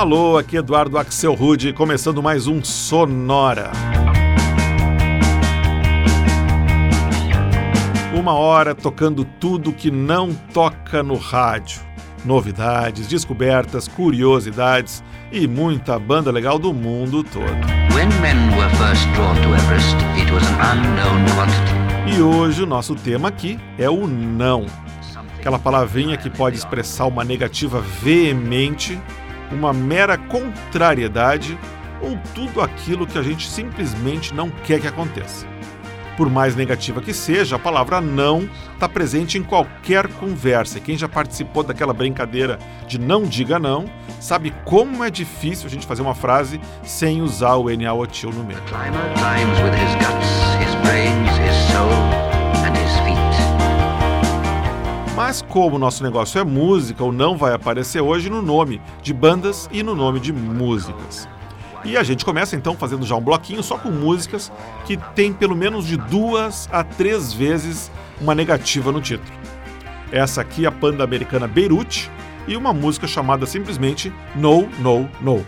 Alô, aqui Eduardo Axel Rude, começando mais um Sonora. Uma hora tocando tudo que não toca no rádio. Novidades, descobertas, curiosidades e muita banda legal do mundo todo. E hoje o nosso tema aqui é o não. Aquela palavrinha que pode expressar uma negativa veemente uma mera contrariedade ou tudo aquilo que a gente simplesmente não quer que aconteça. Por mais negativa que seja, a palavra não está presente em qualquer conversa. Quem já participou daquela brincadeira de não diga não, sabe como é difícil a gente fazer uma frase sem usar o NaOtil no meio. Mas como o nosso negócio é música, o não vai aparecer hoje no nome de bandas e no nome de músicas. E a gente começa então fazendo já um bloquinho só com músicas que tem pelo menos de duas a três vezes uma negativa no título. Essa aqui é a banda americana Beirute e uma música chamada simplesmente No, No, No.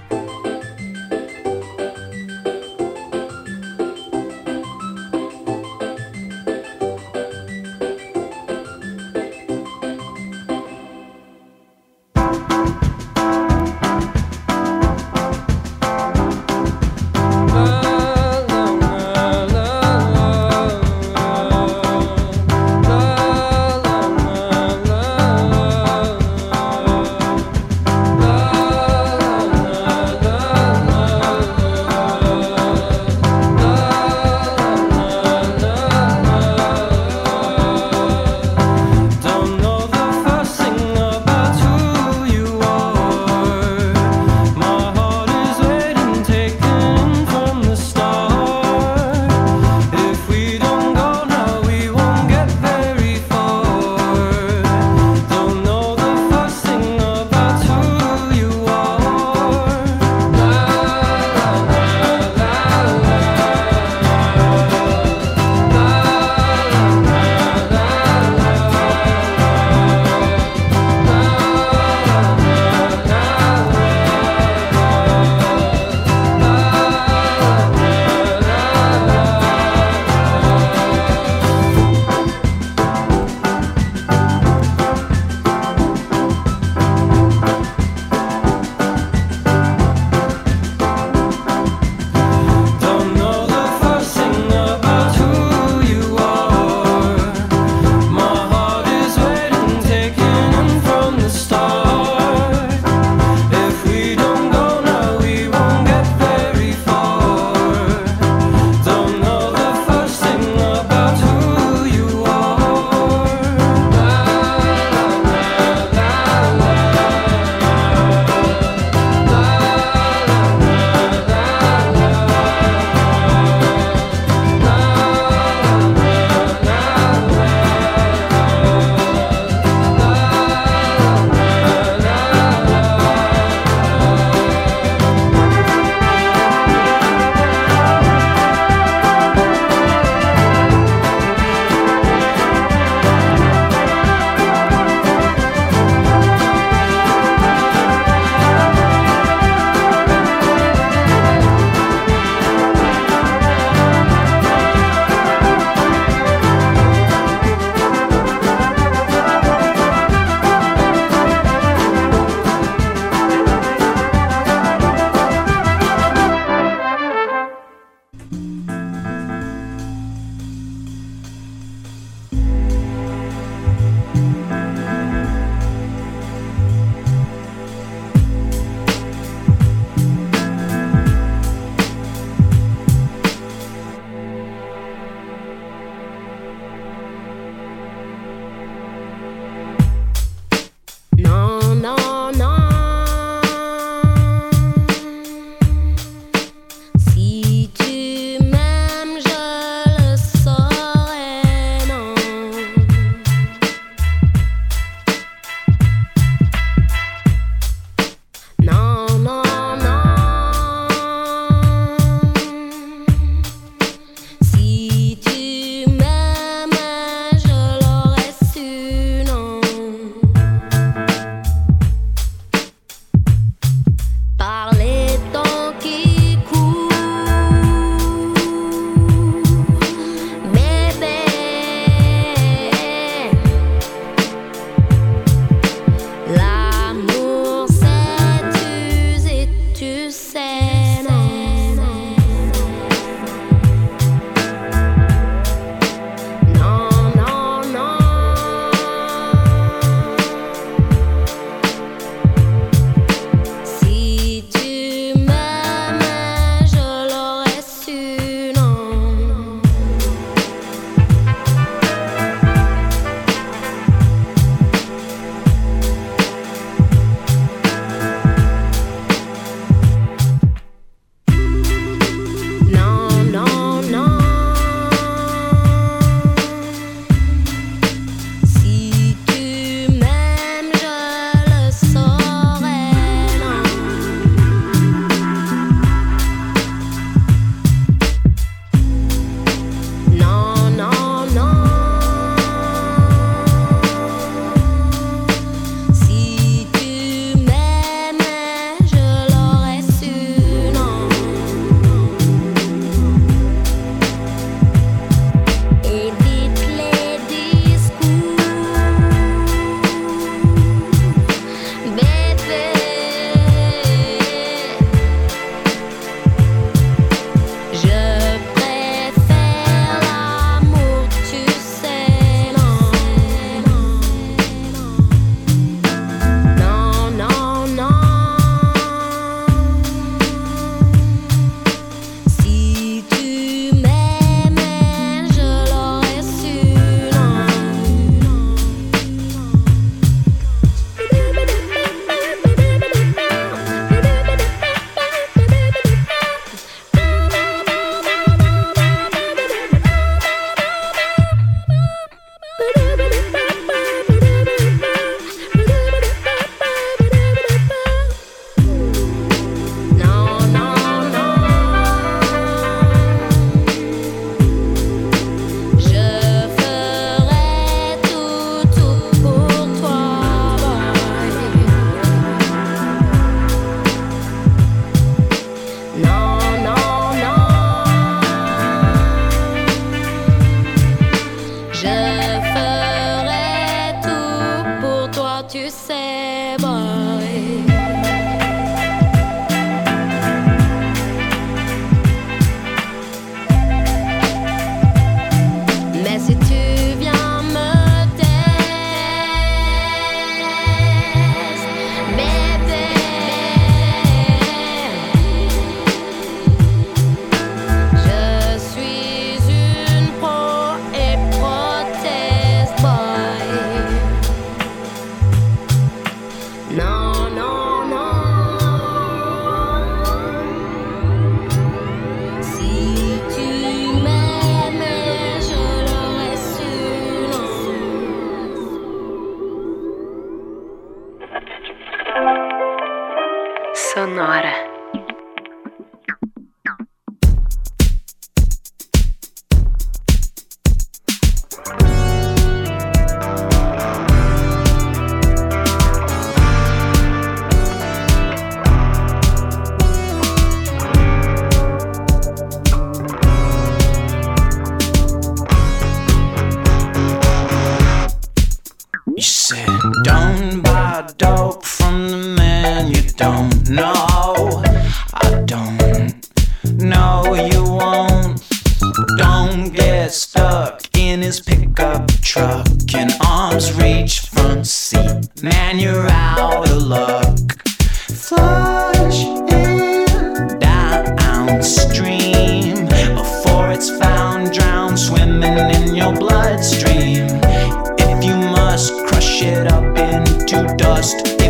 don't know. I don't know you won't. Don't get stuck in his pickup truck. in arms reach front seat? Man, you're out of luck. Flush it downstream before it's found drowned, swimming in your bloodstream. If you must crush it up into dust.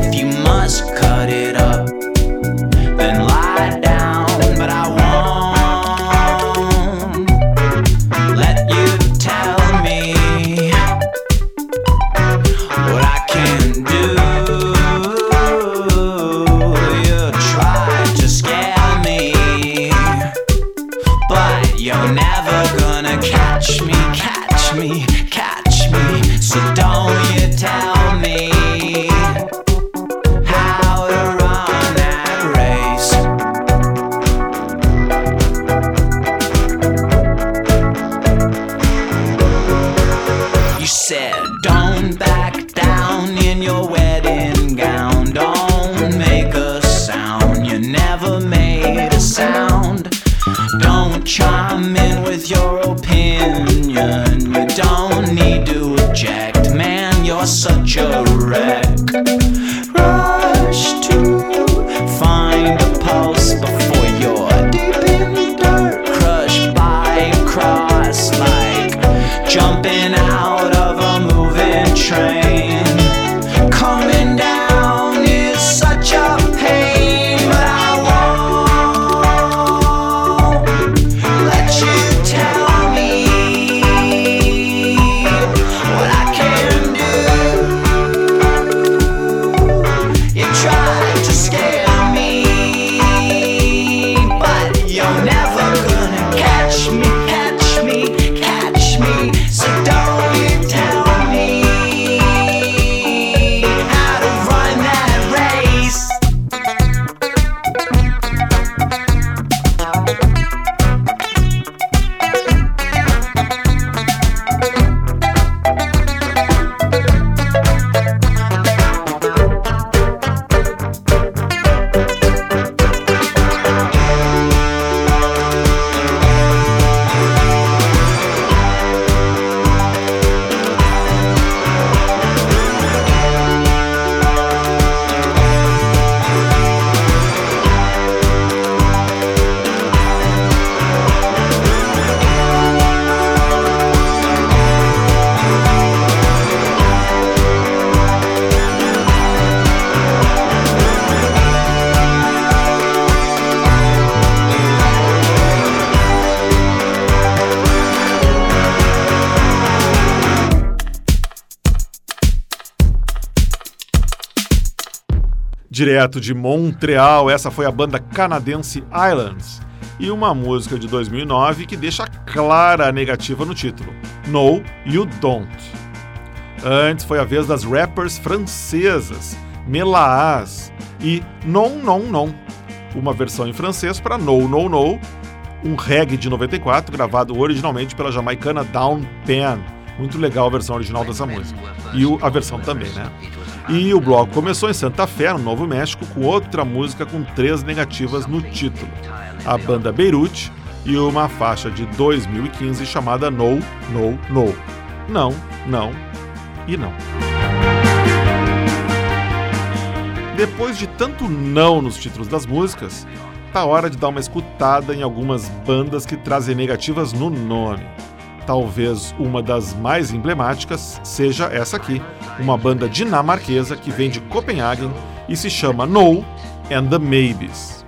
Direto de Montreal, essa foi a banda canadense Islands e uma música de 2009 que deixa clara a negativa no título: No, You Don't. Antes foi a vez das rappers francesas Melaas e Non Non Non, uma versão em francês para No No No, um reggae de 94 gravado originalmente pela jamaicana Down Pen. Muito legal a versão original dessa música. E a versão também, né? E o bloco começou em Santa Fé, no Novo México, com outra música com três negativas no título. A banda Beirute e uma faixa de 2015 chamada No, No, No. Não, não e não. Depois de tanto não nos títulos das músicas, tá hora de dar uma escutada em algumas bandas que trazem negativas no nome. Talvez uma das mais emblemáticas seja essa aqui, uma banda dinamarquesa que vem de Copenhagen e se chama No and the Maybes.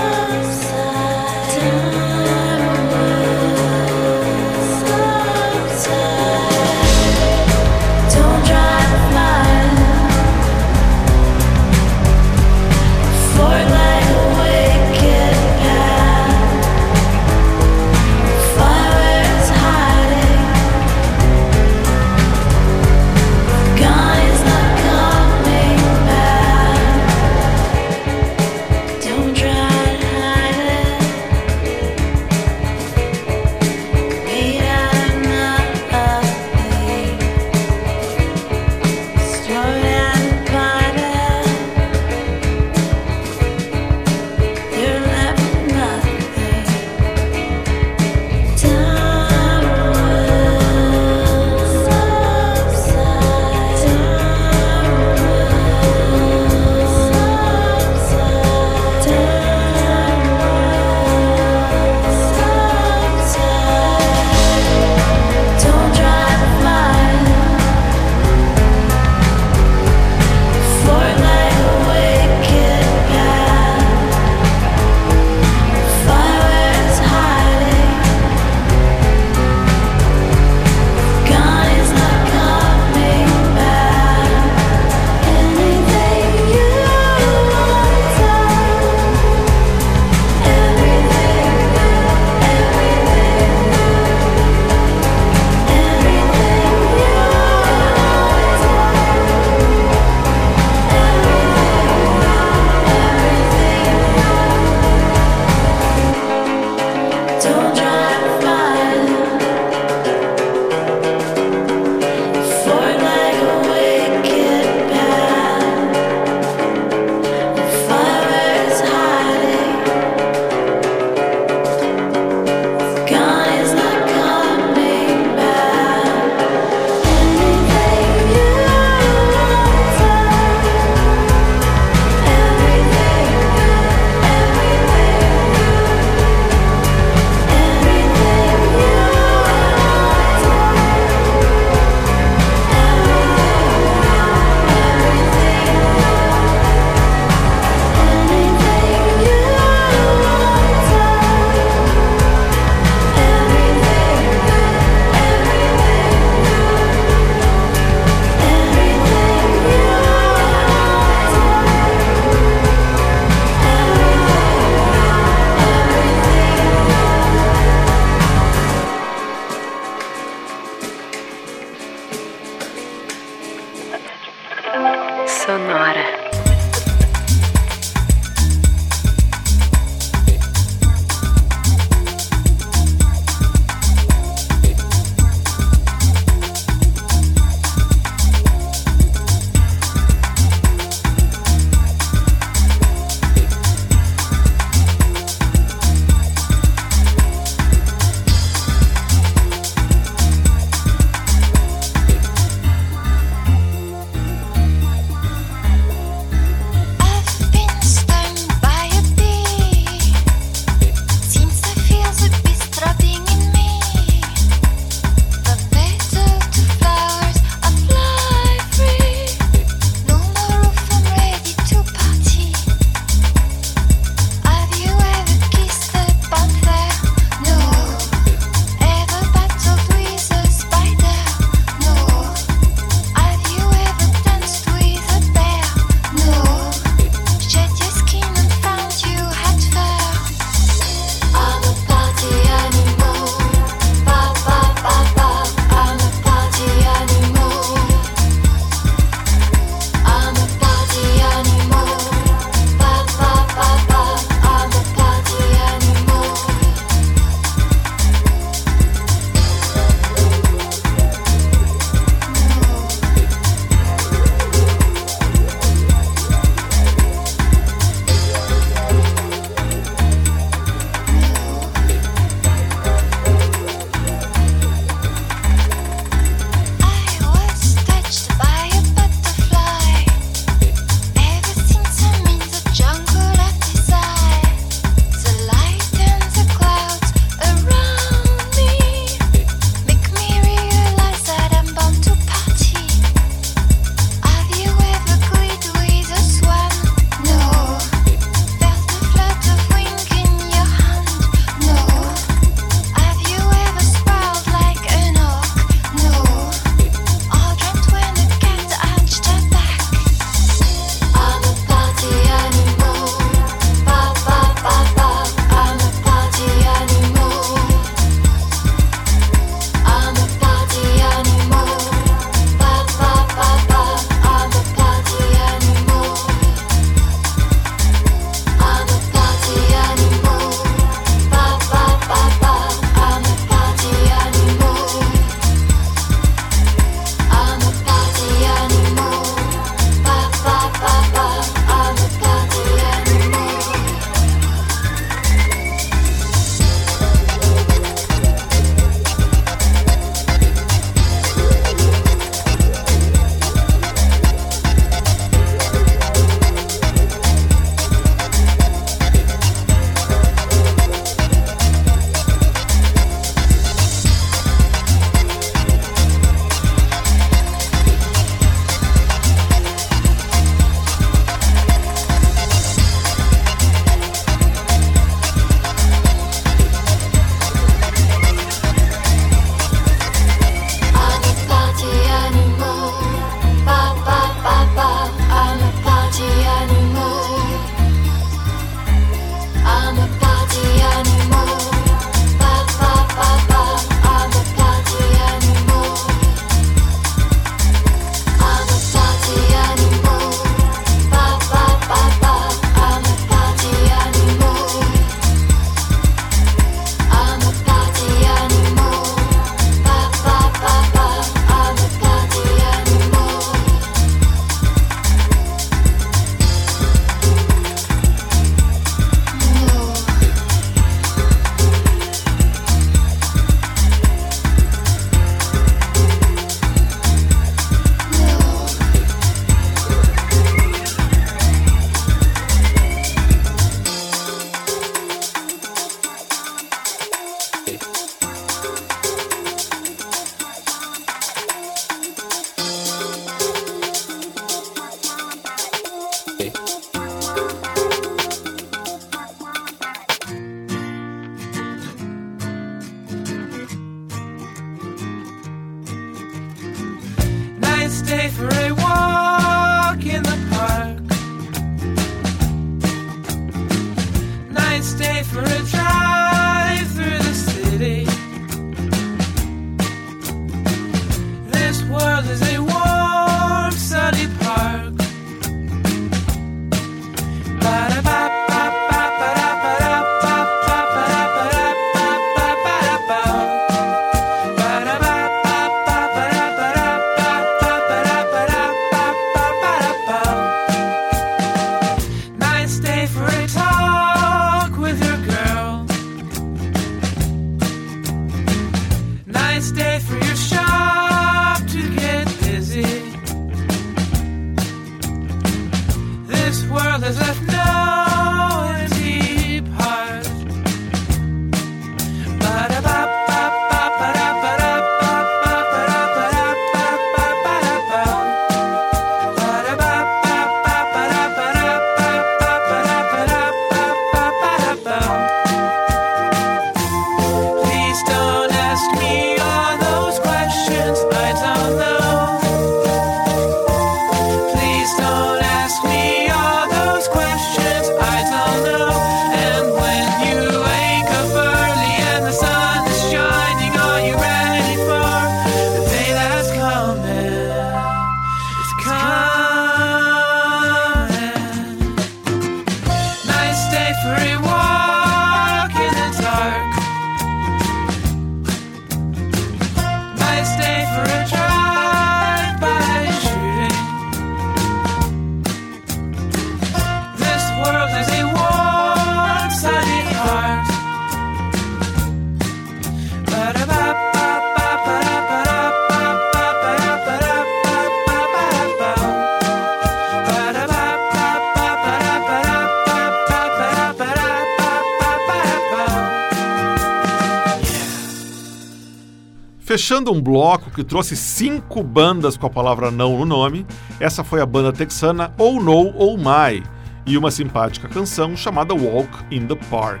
Fechando um bloco que trouxe cinco bandas com a palavra não no nome, essa foi a banda texana Oh No Oh My e uma simpática canção chamada Walk in the Park.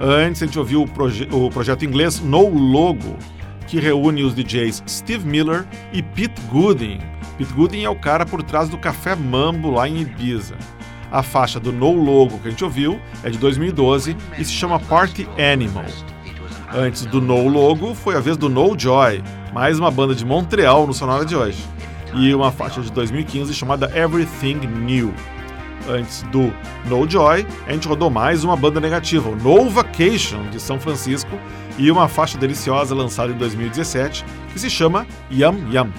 Antes a gente ouviu o, proje o projeto inglês No Logo, que reúne os DJs Steve Miller e Pete Gooding. Pete Gooding é o cara por trás do Café Mambo lá em Ibiza. A faixa do No Logo que a gente ouviu é de 2012 e se chama Party Animal. Antes do No Logo, foi a vez do No Joy, mais uma banda de Montreal no Sonora de hoje, e uma faixa de 2015 chamada Everything New. Antes do No Joy, a gente rodou mais uma banda negativa, o No Vacation, de São Francisco, e uma faixa deliciosa lançada em 2017, que se chama Yum Yum.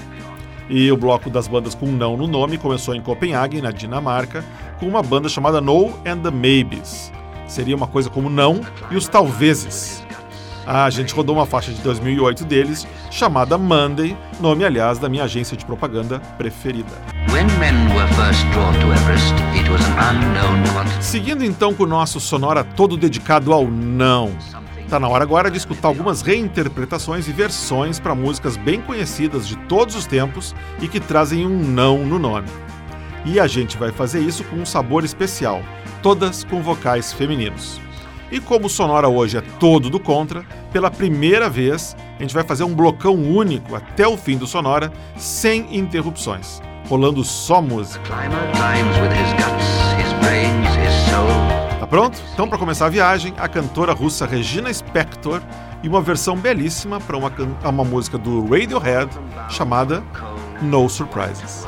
E o bloco das bandas com não no nome começou em Copenhague, na Dinamarca, com uma banda chamada No and the Maybes. Seria uma coisa como não e os talvezes. A gente rodou uma faixa de 2008 deles, chamada Monday, nome, aliás, da minha agência de propaganda preferida. Seguindo então com o nosso sonora todo dedicado ao não. Tá na hora agora de escutar algumas reinterpretações e versões para músicas bem conhecidas de todos os tempos e que trazem um não no nome. E a gente vai fazer isso com um sabor especial, todas com vocais femininos. E como o Sonora hoje é todo do contra, pela primeira vez a gente vai fazer um blocão único até o fim do Sonora, sem interrupções, rolando só música. Tá pronto? Então, para começar a viagem, a cantora russa Regina Spektor e uma versão belíssima para uma, uma música do Radiohead chamada No Surprises.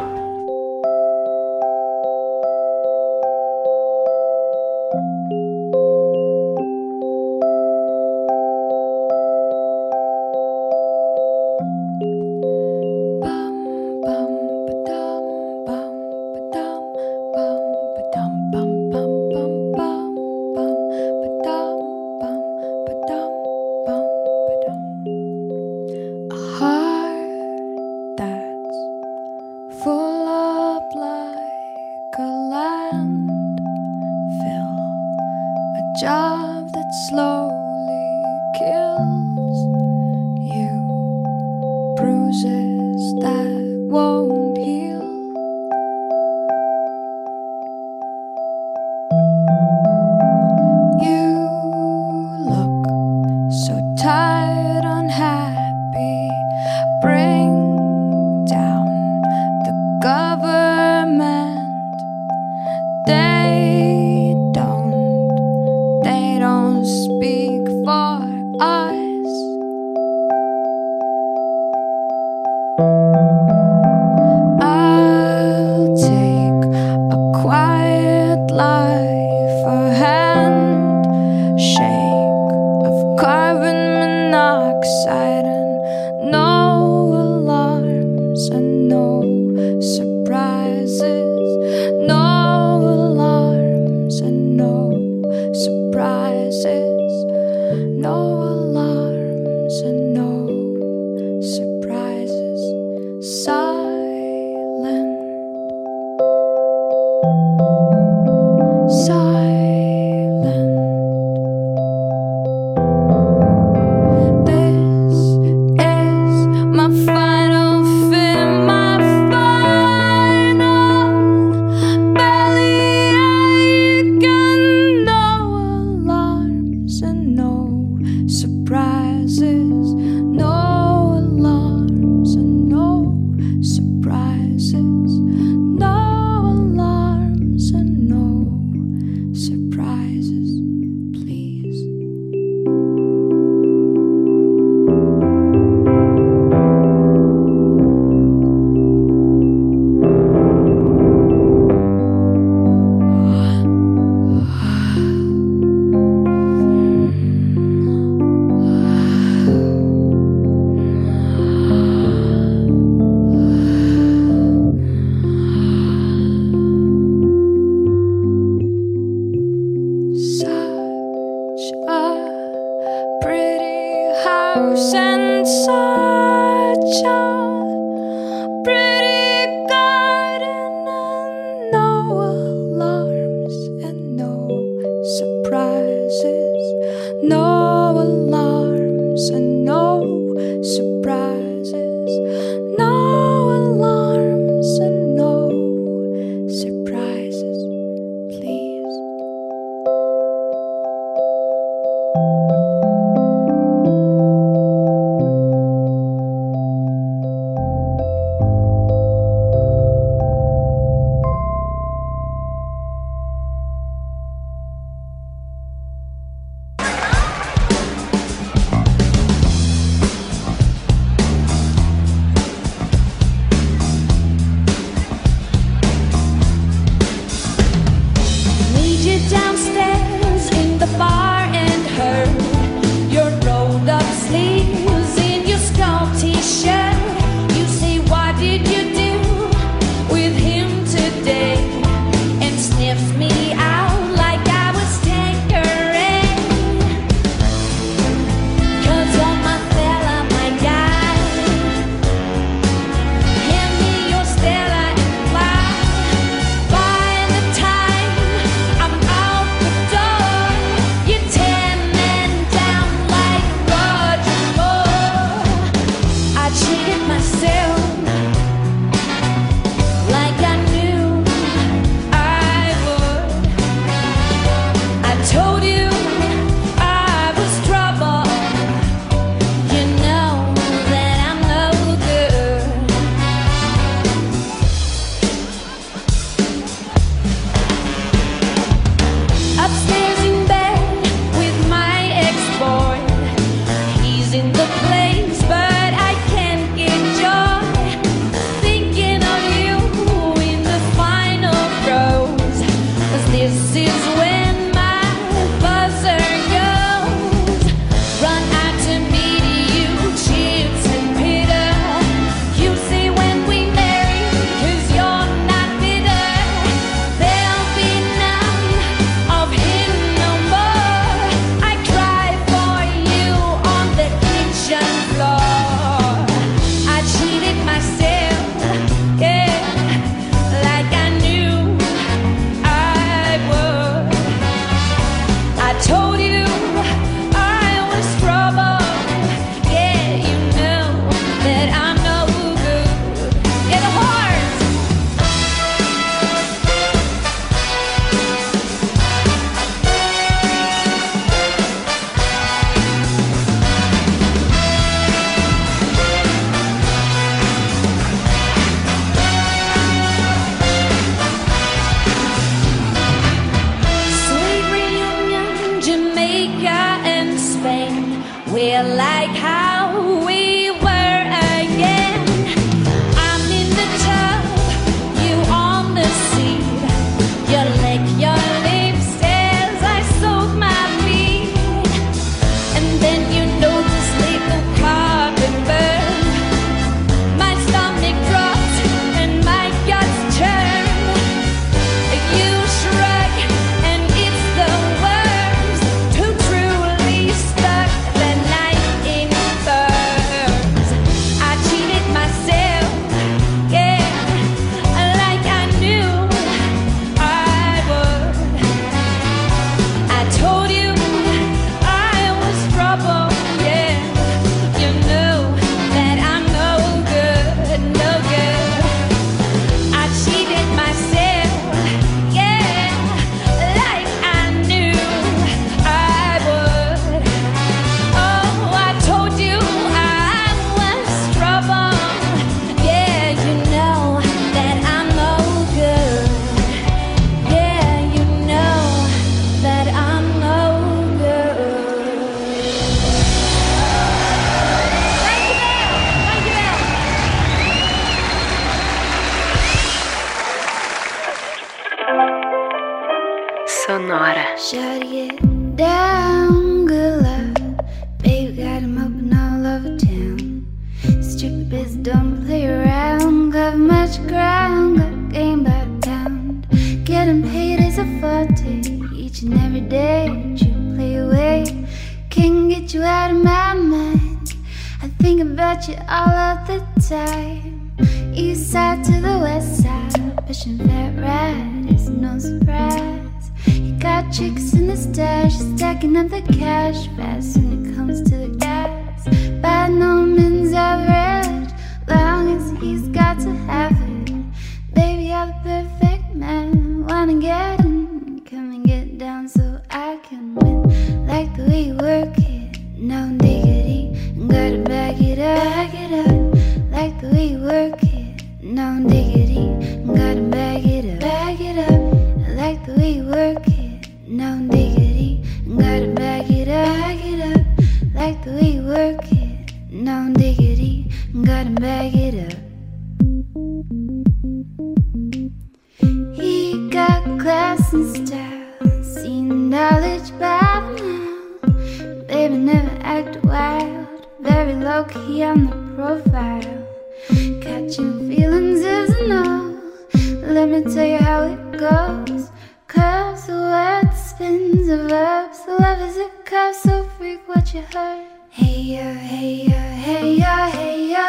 Freak what you heard. Hey ya, hey ya, hey ya, hey ya.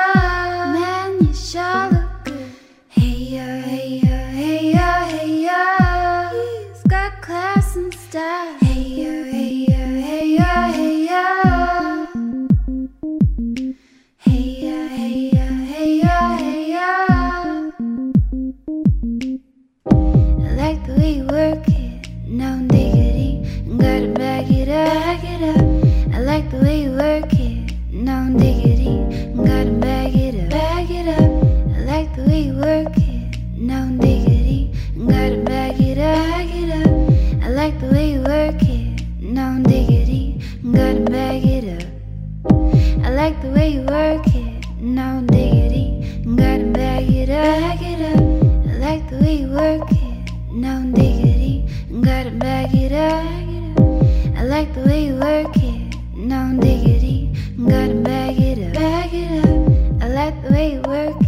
Man, you sure look good. Hey ya, hey ya, hey ya, hey ya. He's got class and style. Hey ya, hey ya, hey ya, hey ya. Hey ya, hey ya, hey ya, hey ya. I like the way you work it, no diggity. Gotta back it up, back it up. The way you work it. I like the way you work it, diggity. Gotta back it up. I like the way you work it, diggity. Gotta back it up. I like the way you work it, diggity. Gotta back it up. I like the way you work it, diggity. Gotta back it up. I like the way you work it. Gotta back it up, back it up. I like the way you work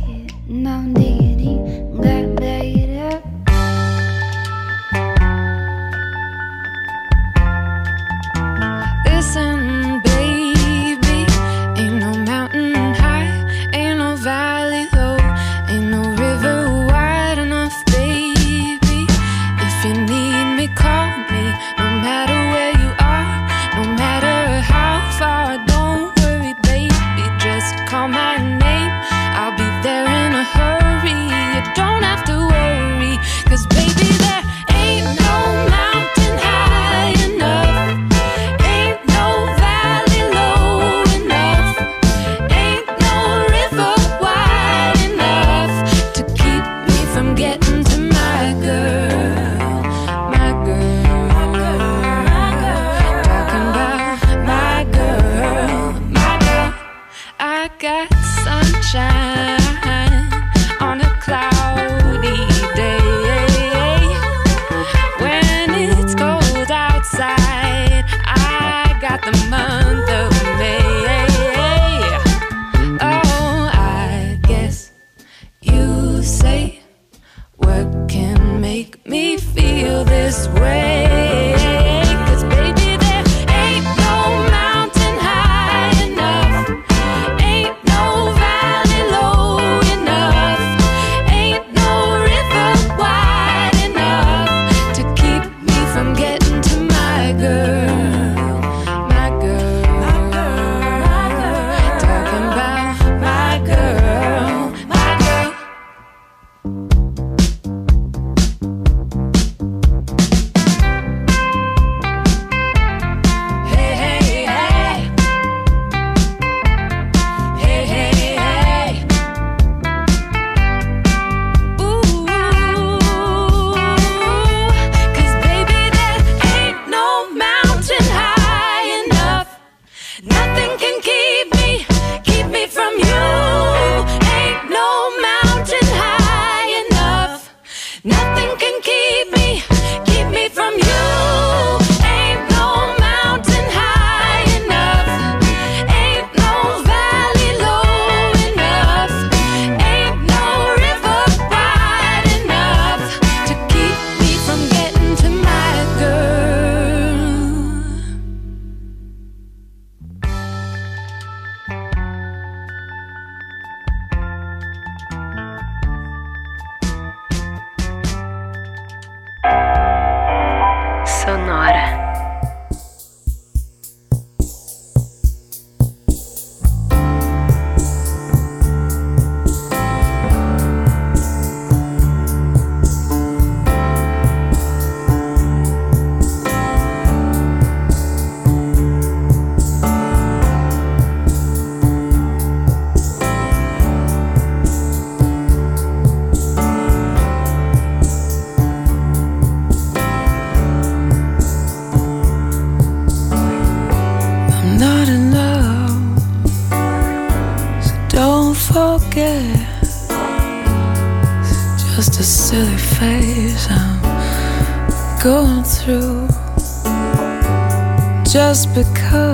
because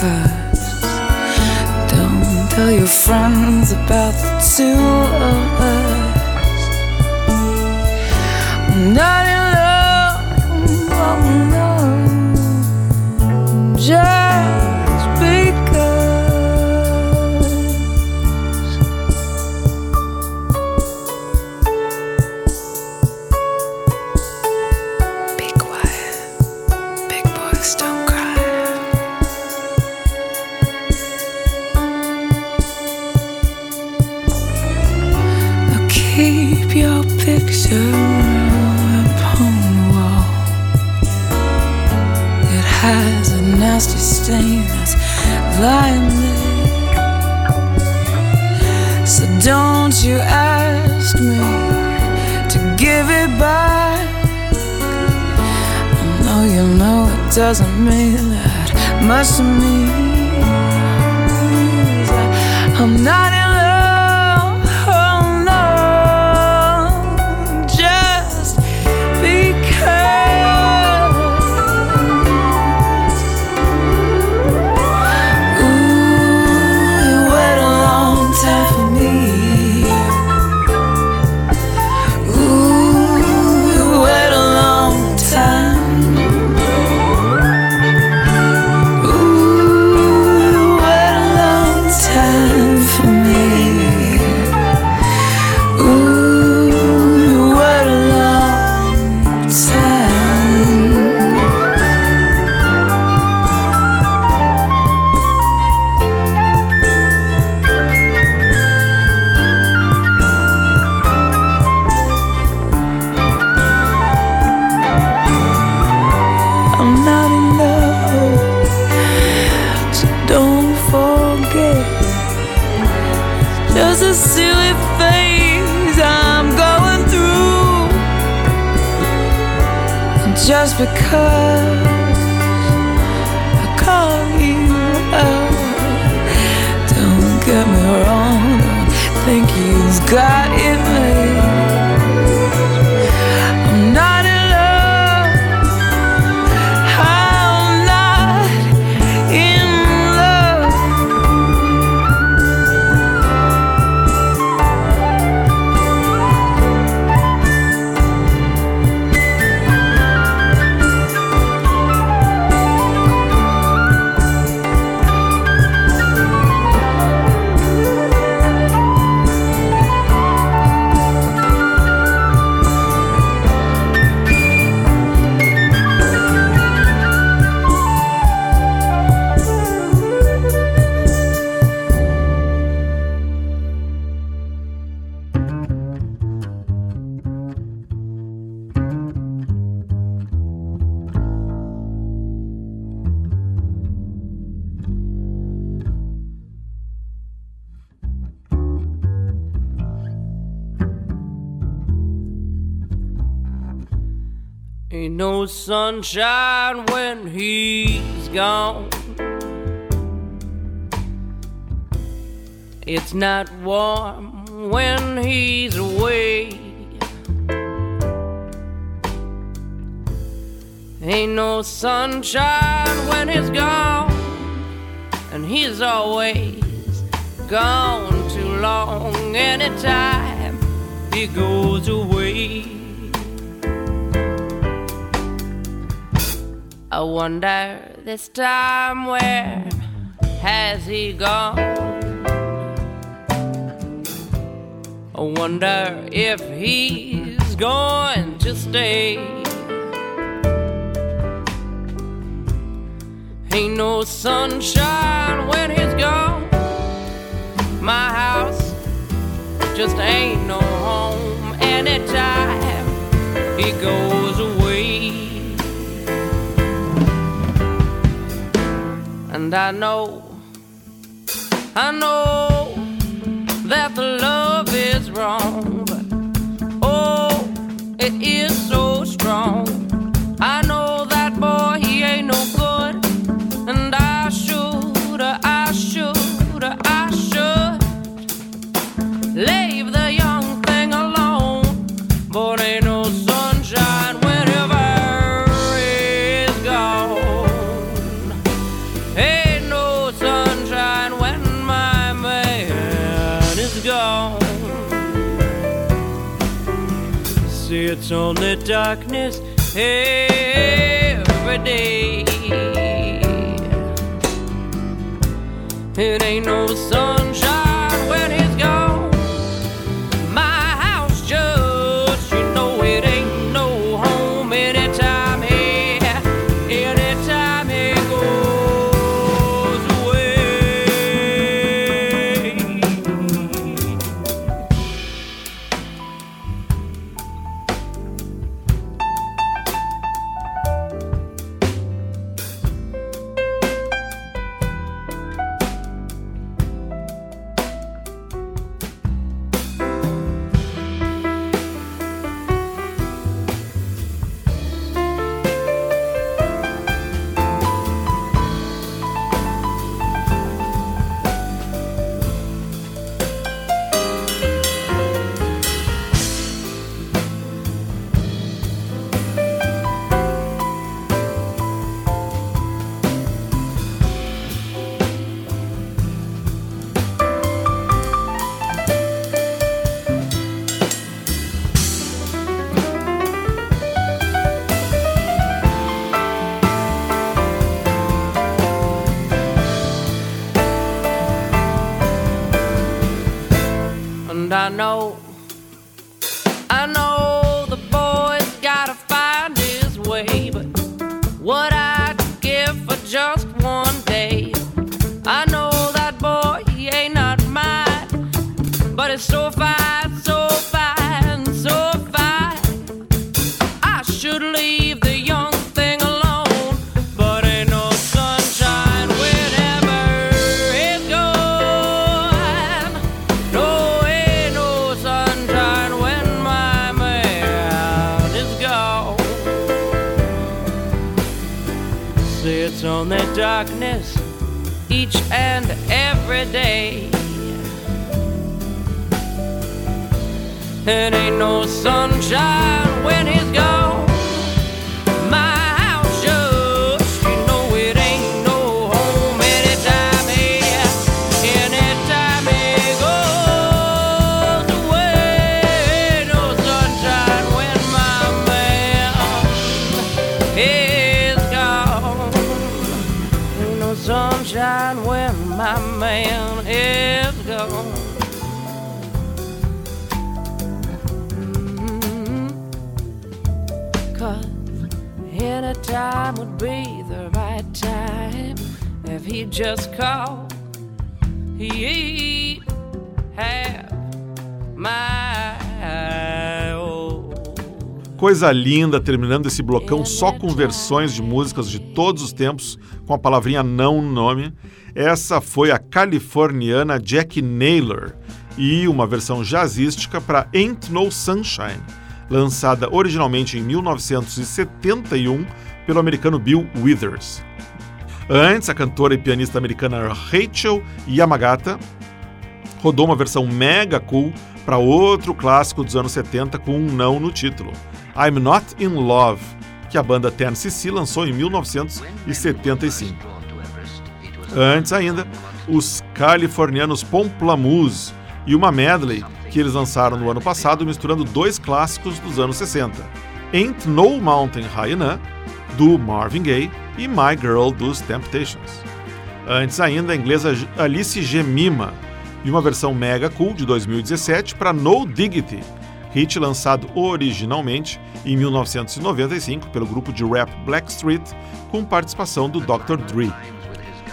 first. Don't tell your friends about the two of us. I'm not because I call you up. Don't get me wrong, I think you've got it. sunshine when he's gone. It's not warm when he's away. Ain't no sunshine when he's gone, and he's always gone too long. Anytime he goes away. I wonder this time where has he gone? I wonder if he's going to stay. Ain't no sunshine when he's gone. My house just ain't no home anytime he goes away. And I know, I know that the love is wrong, but oh, it is so strong. Darkness every day. It ain't no sunshine darkness each and every day. It ain't no sunshine when he's gone. Just called. He'd have my. Coisa linda, terminando esse blocão só com versões de músicas de todos os tempos, com a palavrinha não no nome. Essa foi a californiana Jackie Naylor e uma versão jazzística para Ain't No Sunshine, lançada originalmente em 1971 pelo americano Bill Withers. Antes, a cantora e pianista americana Rachel Yamagata rodou uma versão mega cool para outro clássico dos anos 70 com um não no título, I'm Not in Love, que a banda TNCC lançou em 1975. Antes ainda, os californianos Pomplamoose e uma medley que eles lançaram no ano passado misturando dois clássicos dos anos 60, Ain't No Mountain High Enough, do Marvin Gaye, e My Girl, dos Temptations. Antes ainda, a inglesa Alice Gemima e uma versão mega cool de 2017 para No Diggity, hit lançado originalmente em 1995 pelo grupo de rap Blackstreet, com participação do Dr. Dre.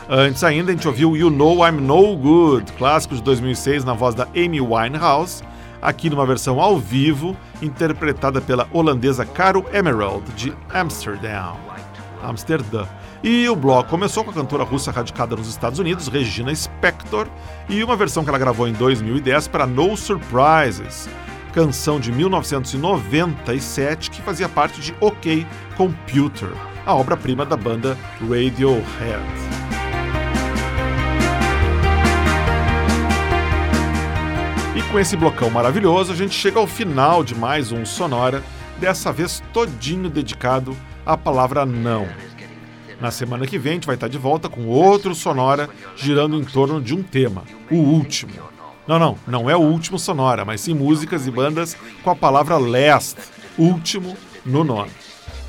Antes ainda, a gente ouviu You Know I'm No Good, clássico de 2006 na voz da Amy Winehouse, aqui numa versão ao vivo, interpretada pela holandesa Caro Emerald, de Amsterdam. Amsterdã. E o bloco começou com a cantora russa radicada nos Estados Unidos, Regina Spektor, e uma versão que ela gravou em 2010 para No Surprises, canção de 1997 que fazia parte de OK Computer, a obra-prima da banda Radiohead. Com esse blocão maravilhoso, a gente chega ao final de mais um Sonora, dessa vez todinho dedicado à palavra não. Na semana que vem, a gente vai estar de volta com outro Sonora girando em torno de um tema, o último. Não, não, não é o último Sonora, mas sim músicas e bandas com a palavra last, último, no nome.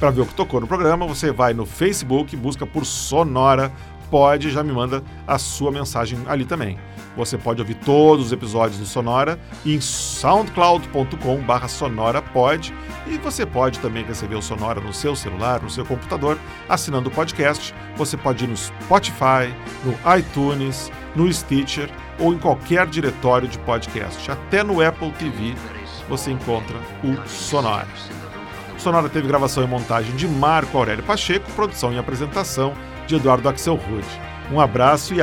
Para ver o que tocou no programa, você vai no Facebook, busca por Sonora, pode já me manda a sua mensagem ali também. Você pode ouvir todos os episódios do Sonora em soundcloud.com sonorapod e você pode também receber o Sonora no seu celular, no seu computador, assinando o podcast. Você pode ir no Spotify, no iTunes, no Stitcher ou em qualquer diretório de podcast. Até no Apple TV você encontra o Sonora. O Sonora teve gravação e montagem de Marco Aurélio Pacheco, produção e apresentação de Eduardo Axel Rude. Um abraço e